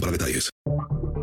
para detalles.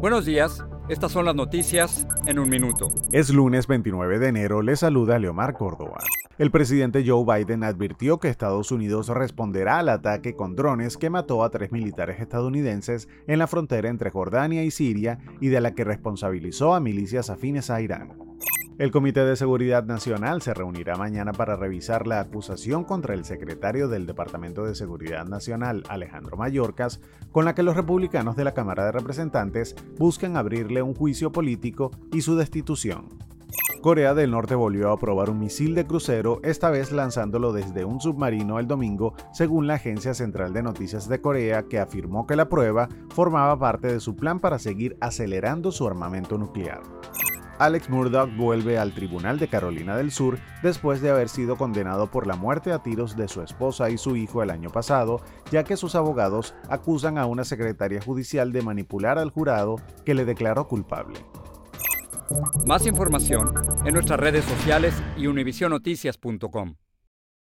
Buenos días. Estas son las noticias en un minuto. Es lunes 29 de enero. Le saluda Leomar Córdoba. El presidente Joe Biden advirtió que Estados Unidos responderá al ataque con drones que mató a tres militares estadounidenses en la frontera entre Jordania y Siria y de la que responsabilizó a milicias afines a Irán. El Comité de Seguridad Nacional se reunirá mañana para revisar la acusación contra el secretario del Departamento de Seguridad Nacional, Alejandro Mayorkas, con la que los republicanos de la Cámara de Representantes buscan abrirle un juicio político y su destitución. Corea del Norte volvió a probar un misil de crucero, esta vez lanzándolo desde un submarino el domingo, según la Agencia Central de Noticias de Corea, que afirmó que la prueba formaba parte de su plan para seguir acelerando su armamento nuclear. Alex Murdoch vuelve al Tribunal de Carolina del Sur después de haber sido condenado por la muerte a tiros de su esposa y su hijo el año pasado, ya que sus abogados acusan a una secretaria judicial de manipular al jurado que le declaró culpable. Más información en nuestras redes sociales y univisionoticias.com.